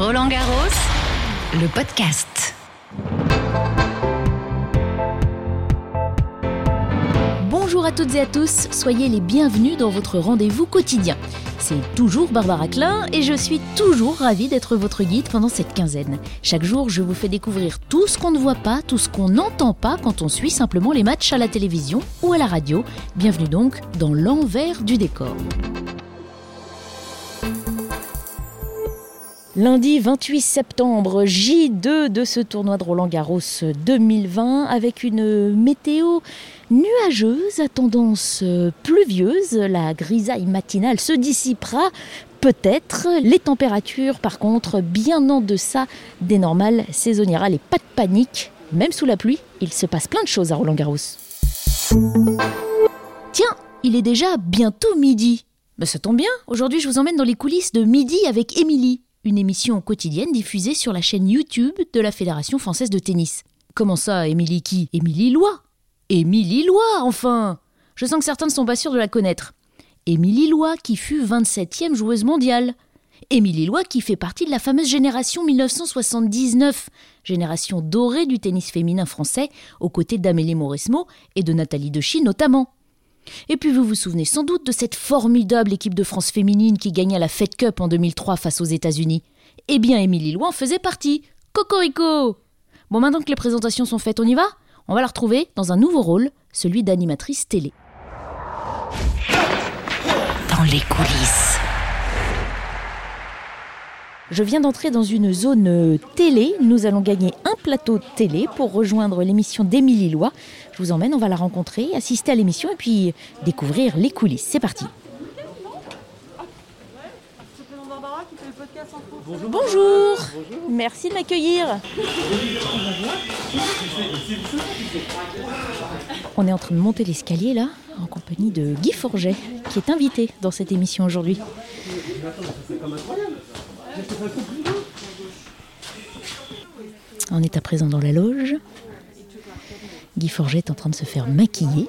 Roland Garros, le podcast. Bonjour à toutes et à tous, soyez les bienvenus dans votre rendez-vous quotidien. C'est toujours Barbara Klein et je suis toujours ravie d'être votre guide pendant cette quinzaine. Chaque jour, je vous fais découvrir tout ce qu'on ne voit pas, tout ce qu'on n'entend pas quand on suit simplement les matchs à la télévision ou à la radio. Bienvenue donc dans l'envers du décor. Lundi 28 septembre, J2 de ce tournoi de Roland Garros 2020 avec une météo nuageuse à tendance pluvieuse. La grisaille matinale se dissipera peut-être. Les températures par contre bien en deçà des normales saisonnières. Allez, pas de panique, même sous la pluie, il se passe plein de choses à Roland Garros. Tiens, il est déjà bientôt midi. Mais ça tombe bien, aujourd'hui je vous emmène dans les coulisses de Midi avec Émilie une émission quotidienne diffusée sur la chaîne YouTube de la Fédération française de tennis. Comment ça, Émilie qui Émilie Lois Émilie Lois, enfin Je sens que certains ne sont pas sûrs de la connaître. Émilie Lois, qui fut 27e joueuse mondiale. Émilie Lois, qui fait partie de la fameuse génération 1979, génération dorée du tennis féminin français, aux côtés d'Amélie Mauresmo et de Nathalie Dechy notamment. Et puis vous vous souvenez sans doute de cette formidable équipe de France féminine qui gagna la Fed Cup en 2003 face aux États-Unis. Eh bien, Émilie Loin en faisait partie. Cocorico Bon, maintenant que les présentations sont faites, on y va? On va la retrouver dans un nouveau rôle, celui d'animatrice télé. Dans les coulisses. Je viens d'entrer dans une zone euh, télé. Nous allons gagner un plateau télé pour rejoindre l'émission d'Émilie Lois. Emmène, on va la rencontrer, assister à l'émission et puis découvrir les coulisses. C'est parti. Bonjour. Bonjour. Merci de m'accueillir. On est en train de monter l'escalier là, en compagnie de Guy Forget, qui est invité dans cette émission aujourd'hui. On est à présent dans la loge. Guy Forget est en train de se faire maquiller.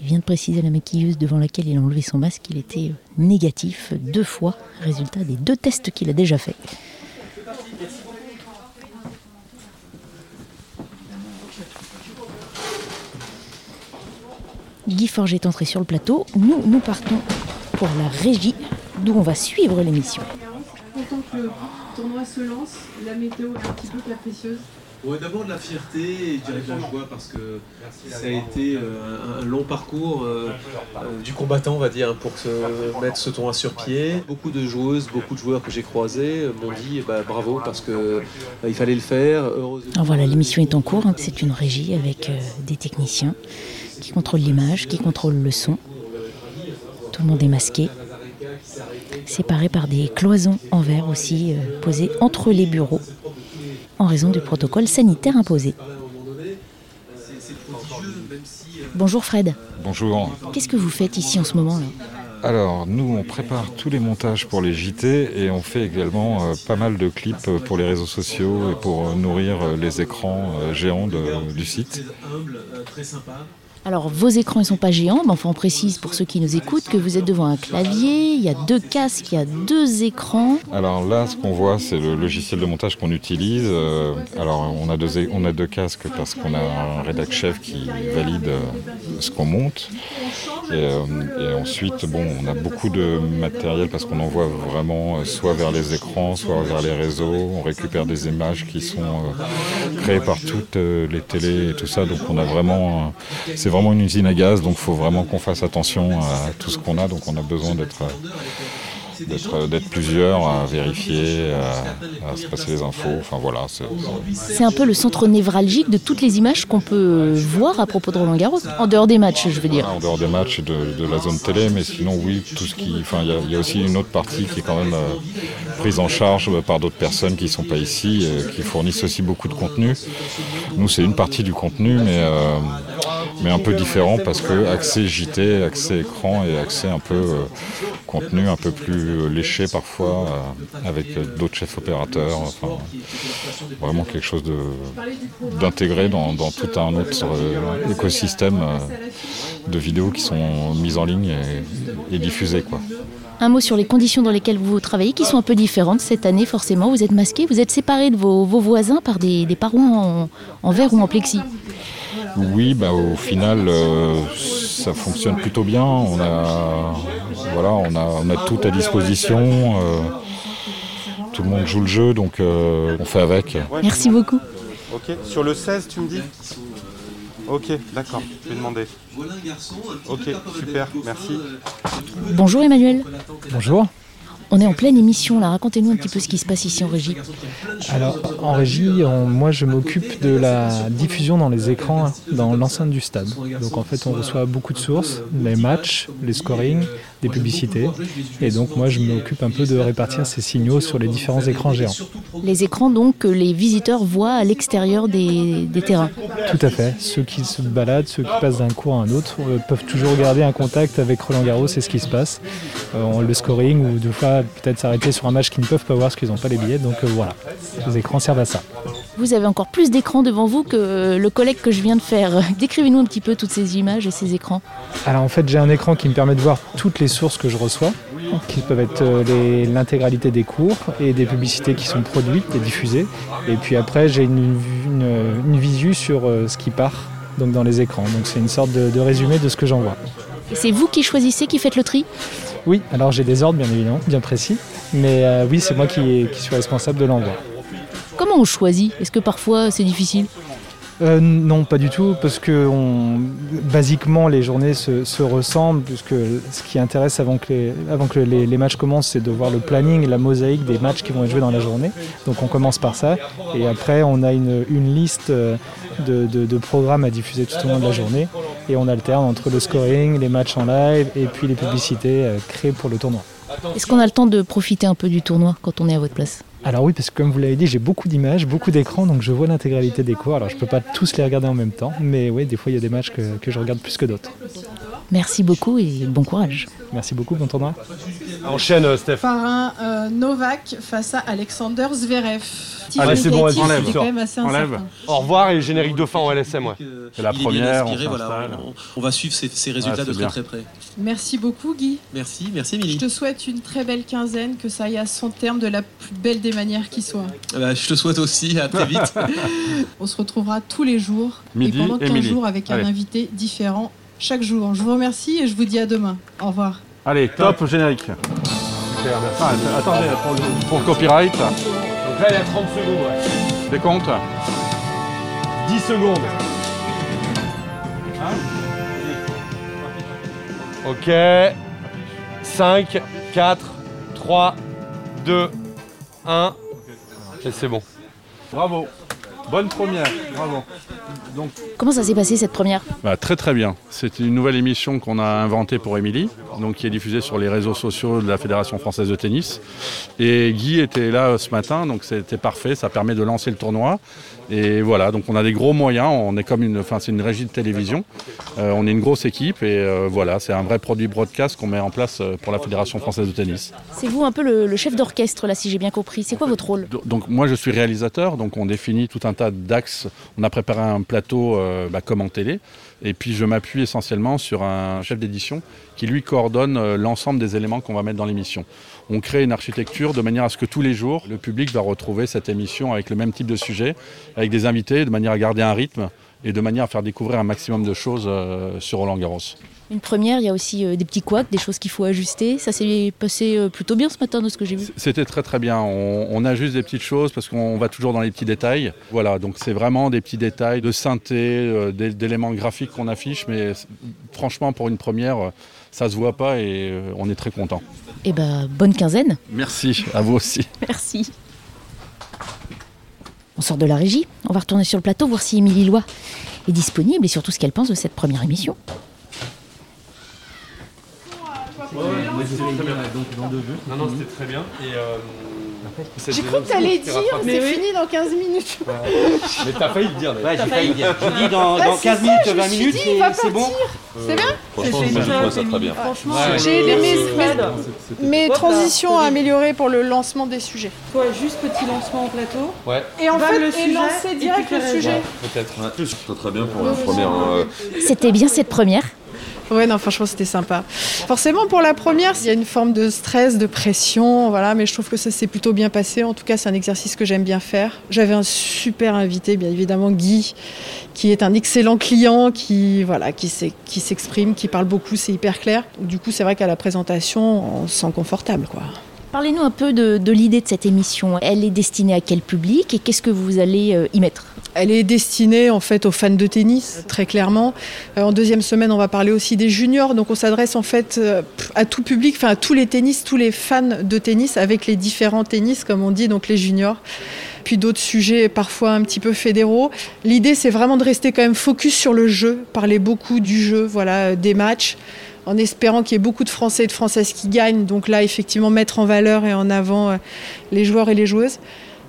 Il vient de préciser à la maquilleuse devant laquelle il a enlevé son masque qu'il était négatif deux fois, résultat des deux tests qu'il a déjà fait. Guy Forget est entré sur le plateau. Nous, nous partons pour la régie, d'où on va suivre l'émission. Le tournoi se lance, la météo est un petit peu capricieuse. Ouais, d'abord de la fierté et je dirais de la joie parce que ça a été euh, un, un long parcours euh, euh, du combattant, on va dire, pour se mettre ce tournoi sur pied. Beaucoup de joueuses, beaucoup de joueurs que j'ai croisés euh, m'ont dit bah, bravo parce que euh, il fallait le faire. Heureusement. Alors voilà, l'émission est en cours. hein. C'est une régie avec euh, des techniciens qui contrôlent l'image, qui contrôlent le son. Tout le monde est masqué. Séparé par des cloisons en verre aussi euh, posées entre les bureaux en raison du protocole sanitaire imposé. Bonjour Fred. Bonjour. Qu'est-ce que vous faites ici en ce moment là Alors, nous, on prépare tous les montages pour les JT et on fait également euh, pas mal de clips pour les réseaux sociaux et pour euh, nourrir euh, les écrans euh, géants de- du site. Alors vos écrans ne sont pas géants, mais enfin on précise pour ceux qui nous écoutent que vous êtes devant un clavier, il y a deux casques, il y a deux écrans. Alors là, ce qu'on voit, c'est le logiciel de montage qu'on utilise. Euh, Alors, on a deux, on a deux casques parce qu'on a un rédac chef qui valide euh, ce qu'on monte. Et, euh, et ensuite, bon, on a beaucoup de matériel parce qu'on envoie vraiment euh, soit vers les écrans, soit vers les réseaux. On récupère des images qui sont euh, créées par toutes les télés et tout ça. Donc, on a vraiment, c'est vraiment une usine à gaz. Donc, il faut vraiment qu'on fasse attention à tout ce qu'on a. Donc, on a besoin d'être d'être d'être plusieurs à vérifier, à, à se passer les infos. Enfin voilà, c'est un peu le centre névralgique de toutes les images qu'on peut voir à propos de Roland Garros, en dehors des matchs je veux dire. en dehors des matchs et de, de la zone télé, mais sinon oui, tout ce qui, enfin il y a- il y, a aussi une autre partie qui est quand même euh, prise en charge par d'autres personnes qui sont pas ici, euh, qui fournissent aussi beaucoup de contenu. Nous c'est une partie du contenu, mais euh, mais un peu différent parce que accès JT, accès écran et accès un peu euh, contenu un peu plus euh, léché parfois euh, avec d'autres chefs opérateurs. Vraiment quelque chose d'intégré dans, tout un autre écosystème de vidéos qui sont mises en ligne et, et diffusées quoi. Un mot sur les conditions dans lesquelles vous travaillez, qui sont un peu différentes cette année forcément. Vous êtes masqué, vous êtes séparé de vos, vos voisins par des, des parois en, en verre ou en plexi. Oui, bah, au final, euh, ça fonctionne plutôt bien. On a, voilà, on a, on a tout à disposition. euh, tout le monde joue le jeu, donc euh, on fait avec. Merci beaucoup. Ok, sur le 16, tu me dis? Ok, d'accord, je vais demander. Voilà un garçon, un petit Ok, super, merci. Bonjour Emmanuel. Bonjour. On est en pleine émission là, racontez-nous un petit peu ce qui se passe ici en régie. Alors en régie, on- moi je m'occupe de la diffusion dans les écrans dans l'enceinte du stade. Donc en fait on reçoit beaucoup de sources, les matchs, les scorings, des publicités. Et donc moi je m'occupe un peu de répartir ces signaux sur les différents écrans géants. Les écrans donc que les visiteurs voient à l'extérieur des, des terrains. Tout à fait. Ceux qui se baladent, ceux qui passent d'un cours à un autre, euh, peuvent toujours garder un contact avec Roland Garros et ce qui se passe. Euh, le scoring ou deux fois peut-être s'arrêter sur un match qu'ils ne peuvent pas voir parce qu'ils n'ont pas les billets. Donc euh, voilà, les écrans servent à ça. Vous avez encore plus d'écrans devant vous que le collègue que je viens de faire. Décrivez-nous un petit peu toutes ces images et ces écrans. Alors en fait j'ai un écran qui me permet de voir toutes les sources que je reçois, qui peuvent être euh, l'intégralité des cours et des publicités qui sont produites et diffusées. Et puis après j'ai une, une, une visu sur euh, ce qui part donc dans les écrans. Donc c'est une sorte de, de résumé de ce que j'en vois. Et c'est vous qui choisissez, qui faites le tri? Oui, alors j'ai des ordres bien évidemment, bien précis, mais euh, oui c'est moi qui, qui suis responsable de l'envoi. Comment on choisit? Est-ce que parfois c'est difficile? Euh, non, pas du tout, parce que basiquement les journées se, se ressemblent, puisque ce qui intéresse avant que, les, avant matchs commencent, c'est de voir le planning, la mosaïque des matchs qui vont être joués dans la journée. Donc on commence par ça, et après on a une, liste euh, de, de- de programmes à diffuser tout au long de la journée, et on alterne entre le scoring, les matchs en live, et puis les publicités euh, créées pour le tournoi. Est-ce qu'on a le temps de profiter un peu du tournoi quand on est à votre place? Alors oui, parce que comme vous l'avez dit, j'ai beaucoup d'images, beaucoup d'écrans, donc je vois l'intégralité des cours. Alors je peux pas tous les regarder en même temps, mais oui, des fois il y a des matchs que, que je regarde plus que d'autres. Merci beaucoup et bon courage. Merci beaucoup, bon tournoi. Enchaîne, euh, Steph. Par un euh, Novak face à Alexander Zverev. Allez, c'est bon, enlève, quand même assez Enlève. Au revoir et générique de fin en LSM, ouais. C'est la première, on inspiré, voilà, s'installe. on, on va suivre ces, ces résultats Ouais, de très très près. Merci beaucoup Guy. Merci, merci Je Émilie. te souhaite une très belle quinzaine, que ça aille à son terme de la plus belle des manières qui soit. Ah bah, je te souhaite aussi, à très vite. On se retrouvera tous les jours Midi, et pendant 15 Émilie. jours avec un invité différent chaque jour. Je vous remercie et je vous dis à demain. Au revoir. Allez, top générique. Super, merci. Ah, attendez, pour le, pour le copyright. Donc là, il y a 30 secondes, ouais. Décompte 10 secondes. Ok. 5, 4, 3, 2, 1. Et c'est bon. Bravo. Bonne première. Bravo. Donc, Comment ça s'est passé cette première Bah, très très bien. C'est une nouvelle émission qu'on a inventée pour Émilie, donc qui est diffusée sur les réseaux sociaux de la Fédération française de tennis. Et Guy était là euh, ce matin, donc c'était parfait. Ça permet de lancer le tournoi. Et voilà, donc on a des gros moyens. On est comme une, enfin c'est une régie de télévision. Euh, on est une grosse équipe et euh, voilà, c'est un vrai produit broadcast qu'on met en place pour la Fédération française de tennis. C'est vous un peu le, le chef d'orchestre là si j'ai bien compris. C'est quoi votre rôle? Do- Donc moi je suis réalisateur, donc on définit tout un tas d'axes. On a préparé un plateau euh, bah, comme en télé, et puis je m'appuie essentiellement sur un chef d'édition qui lui coordonne euh, l'ensemble des éléments qu'on va mettre dans l'émission. On crée une architecture de manière à ce que tous les jours le public va retrouver cette émission avec le même type de sujet, avec des invités, de manière à garder un rythme et de manière à faire découvrir un maximum de choses euh, sur Roland Garros. Une première, il y a aussi euh, des petits couacs, des choses qu'il faut ajuster. Ça s'est passé euh, plutôt bien ce matin de ce que j'ai vu. C'était très très bien. On, on ajuste des petites choses parce qu'on va toujours dans les petits détails. Voilà, donc c'est vraiment des petits détails de synthé, euh, d'é- d'éléments graphiques qu'on affiche, mais franchement pour une première, ça se voit pas et on est très content. Eh ben, bonne quinzaine. Merci à vous aussi. Merci. On sort de la régie. On va retourner sur le plateau voir si Émilie Lois est disponible et surtout ce qu'elle pense de cette première émission. Non, non, c'était très bien. Et, euh, J'ai cru que t'allais dire c'est fini dans 15 minutes. Mais t'as failli le dire. Ouais, j'ai failli le dire. Je dis dans, Bah, dans c'est 15 ça, minutes, je me 20 suis minutes, c'est bon. C'est bien Franchement, moi, je trouve ça très bien. Franchement, Ouais, j'ai ouais, mes, ouais, mes- mes transitions à améliorer pour le lancement des sujets. Toi, juste petit lancement en plateau. Ouais, Et en Va fait, le et lancer direct le sujet. peut-être. Ouais, très très bien pour la première. euh, C'était bien cette première. Ouais, non, franchement, c'était sympa. Forcément, pour la première, il y a une forme de stress, de pression, voilà, mais je trouve que ça s'est plutôt bien passé. En tout cas, c'est un exercice que j'aime bien faire. J'avais un super invité, bien évidemment, Guy, qui est un excellent client, qui, voilà, qui s'exprime, qui parle beaucoup, c'est hyper clair. Du coup, c'est vrai qu'à la présentation, on se sent confortable, quoi. Parlez-nous un peu de, l'idée de cette émission. Elle est destinée à quel public et qu'est-ce que vous allez euh, y mettre? Elle est destinée en fait aux fans de tennis, très clairement. Euh, en deuxième semaine, on va parler aussi des juniors. Donc on s'adresse en fait euh, à tout public, enfin à tous les tennis, tous les fans de tennis avec les différents tennis, comme on dit, donc les juniors puis d'autres sujets parfois un petit peu fédéraux. L'idée, c'est vraiment de rester quand même focus sur le jeu, parler beaucoup du jeu, voilà, des matchs, en espérant qu'il y ait beaucoup de Français et de Françaises qui gagnent. Donc là, effectivement, mettre en valeur et en avant euh, les joueurs et les joueuses.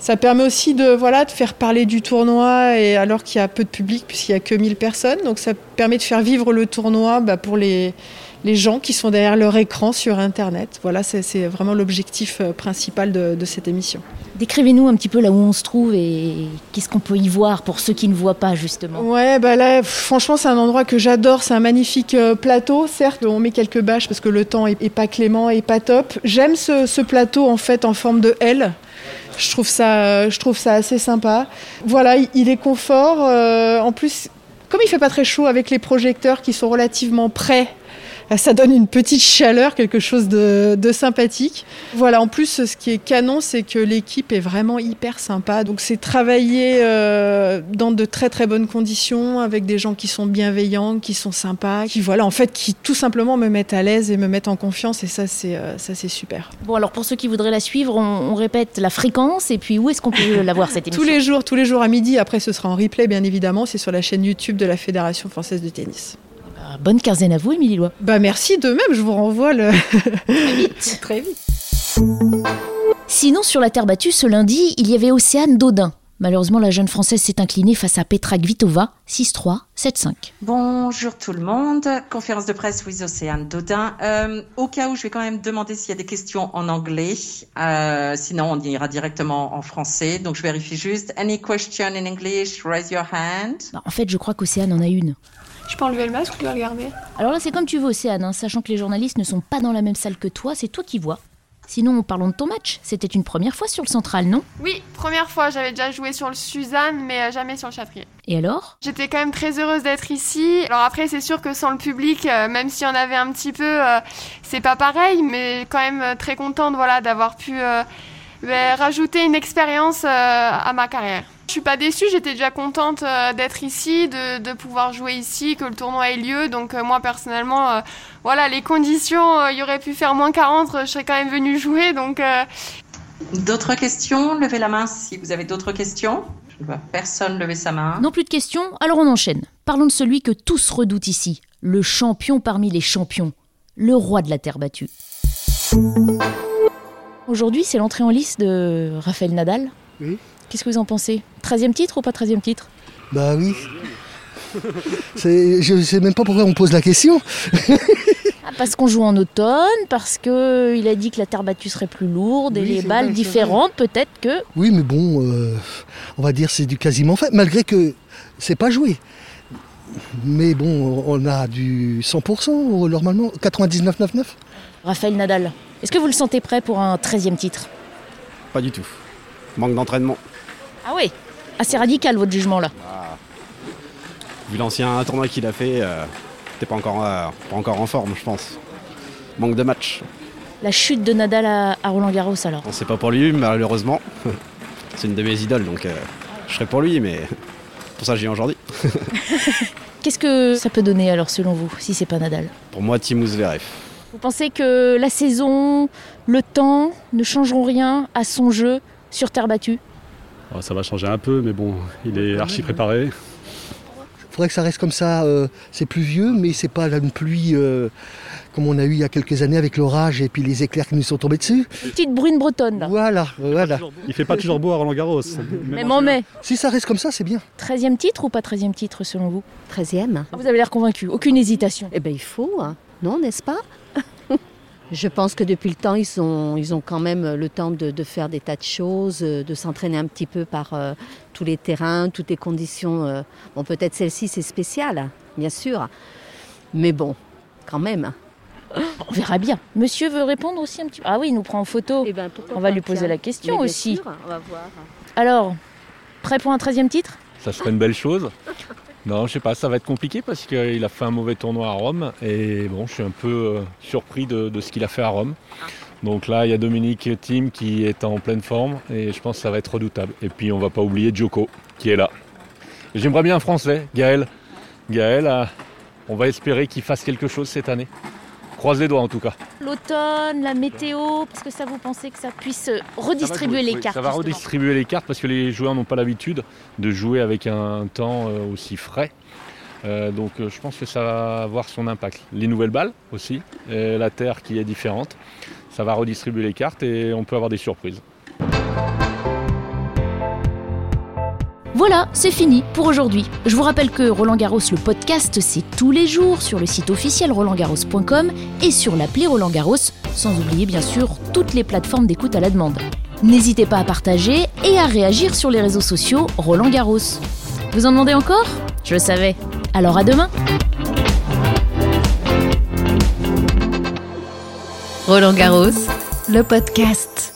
Ça permet aussi de, voilà, de faire parler du tournoi et alors qu'il y a peu de public puisqu'il n'y a que 1000 personnes. Donc ça permet de faire vivre le tournoi bah, pour les, les gens qui sont derrière leur écran sur Internet. Voilà, c'est vraiment l'objectif euh, principal de, de cette émission. Décrivez-nous un petit peu là où on se trouve et qu'est-ce qu'on peut y voir pour ceux qui ne voient pas justement. Ouais, bah là, franchement, c'est un endroit que j'adore. C'est un magnifique euh, plateau. Certes, on met quelques bâches parce que le temps est, pas clément et pas top. J'aime ce, plateau en fait en forme de L. Je trouve ça, euh, je trouve ça assez sympa. Voilà, il est confort. Euh, en plus, comme il fait pas très chaud avec les projecteurs qui sont relativement près ça donne une petite chaleur, quelque chose de, sympathique. Voilà, en plus, ce qui est canon, c'est que l'équipe est vraiment hyper sympa. Donc, c'est travailler euh, dans de très très bonnes conditions, avec des gens qui sont bienveillants, qui sont sympas, qui voilà, en fait, qui tout simplement me mettent à l'aise et me mettent en confiance. Et ça, c'est euh, ça, c'est super. Bon, alors pour ceux qui voudraient la suivre, on, répète la fréquence et puis où est-ce qu'on peut la voir cette émission Tous les jours, tous les jours à midi. Après, ce sera en replay, bien évidemment. C'est sur la chaîne YouTube de la Fédération française de tennis bonne quinzaine à vous, Émilie Lois. Bah merci de même, je vous renvoie le... Très vite. Très vite. Sinon, sur la terre battue, ce lundi, il y avait Océane Dodin. Malheureusement, la jeune Française s'est inclinée face à Petra Kvitova, 6-3, 7-5. Bonjour tout le monde, conférence de presse with Océane Dodin. Euh, au cas où, je vais quand même demander s'il y a des questions en anglais, euh, sinon on ira directement en français. Donc je vérifie juste. Any question in English, raise your hand. Bah, en fait, je crois qu'Océane en a une. Je peux enlever le masque ou tu vas regarder Alors là, c'est comme tu veux, Océane, hein, sachant que les journalistes ne sont pas dans la même salle que toi, c'est toi qui vois. Sinon, parlons de ton match. C'était une première fois sur le central, non? Oui, première fois. J'avais déjà joué sur le Suzanne, mais euh, jamais sur le Châtrier. Et alors? J'étais quand même très heureuse d'être ici. Alors après, c'est sûr que sans le public, euh, même s'il y en avait un petit peu, euh, c'est pas pareil, mais quand même très contente voilà, d'avoir pu ben, rajouter une expérience à ma carrière. Je suis pas déçue, j'étais déjà contente euh, d'être ici, de, pouvoir jouer ici, que le tournoi ait lieu. Donc euh, moi personnellement, euh, voilà, les conditions, il y aurait pu faire moins 40, je serais quand même venue jouer. Donc D'autres questions? Levez la main si vous avez d'autres questions. Je ne vois personne lever sa main. Non plus de questions, alors on enchaîne. Parlons de celui que tous redoutent ici, le champion parmi les champions, le roi de la terre battue. Aujourd'hui, c'est l'entrée en lice de Raphaël Nadal. Oui. Qu'est-ce que vous en pensez? 13e titre ou pas 13e titre? Bah oui. Je ne sais même pas pourquoi on pose la question. Ah, parce qu'on joue en automne, parce qu'il a dit que la terre battue serait plus lourde et les balles différentes, peut-être que. Oui, mais bon, euh, on va dire c'est du quasiment fait, malgré que c'est pas joué. Mais bon, on a du 100% normalement, 99,99. Raphaël Nadal, est-ce que vous le sentez prêt pour un 13e titre? Pas du tout. Manque d'entraînement. Ah oui Assez radical votre jugement là. Ah. Vu l'ancien tournoi qu'il a fait, euh, t'es pas encore, euh, pas encore en forme, je pense. Manque de match. La chute de Nadal à, Roland Garros alors C'est pas pour lui, malheureusement. C'est une de mes idoles, donc euh, je serais pour lui, mais pour ça j'y viens aujourd'hui. Qu'est-ce que ça peut donner alors selon vous, si c'est pas Nadal? Pour moi, Timous Zverev. Vous pensez que la saison, le temps ne changeront rien à son jeu sur terre battue? Oh, ça va changer un peu, mais bon, il est archi préparé. Il faudrait que ça reste comme ça. Euh, c'est pluvieux, mais c'est pas une pluie euh, comme on a eu il y a quelques années avec l'orage et puis les éclairs qui nous sont tombés dessus. Une petite bruine bretonne là. Voilà, voilà. Il fait pas toujours beau à Roland Garros. Même en mai. Si ça reste comme ça, c'est bien. 13e titre ou pas 13e titre selon vous? 13e. Ah, vous avez l'air convaincu, aucune hésitation. Eh bien il faut, hein. non, n'est-ce pas? Je pense que depuis le temps, ils ont, ils ont quand même le temps de, faire des tas de choses, euh, de s'entraîner un petit peu par euh, tous les terrains, toutes les conditions. Euh. Bon, peut-être celle-ci, c'est spécial, bien sûr. Mais bon, quand même. On verra bien. Monsieur veut répondre aussi un petit peu Ah oui, il nous prend en photo. Eh ben, pourquoi on va lui poser tiens. la question aussi. sûr, on va voir. Alors, prêt pour un 13e titre? Ça serait une belle chose. Non, je sais pas, ça va être compliqué parce qu'il a fait un mauvais tournoi à Rome et bon, je suis un peu euh, surpris de, ce qu'il a fait à Rome. Donc là, il y a Dominique Thiem qui est en pleine forme et je pense que ça va être redoutable. Et puis on va pas oublier Joko qui est là. J'aimerais bien un Français, Gaël. Gaël, euh, on va espérer qu'il fasse quelque chose cette année. Croise les doigts en tout cas. L'automne, la météo, parce que ça vous pensez que ça puisse euh, redistribuer les Oui, cartes Ça va justement redistribuer les cartes parce que les joueurs n'ont pas l'habitude de jouer avec un temps euh, aussi frais. Euh, donc je pense que ça va avoir son impact. Les nouvelles balles aussi, et la terre qui est différente, ça va redistribuer les cartes et on peut avoir des surprises. Voilà, c'est fini pour aujourd'hui. Je vous rappelle que Roland Garros, le podcast, c'est tous les jours sur le site officiel rolandgarros.com et sur l'appli Roland Garros, sans oublier bien sûr toutes les plateformes d'écoute à la demande. N'hésitez pas à partager et à réagir sur les réseaux sociaux Roland Garros. Vous en demandez encore? Je le savais. Alors à demain Roland Garros, le podcast.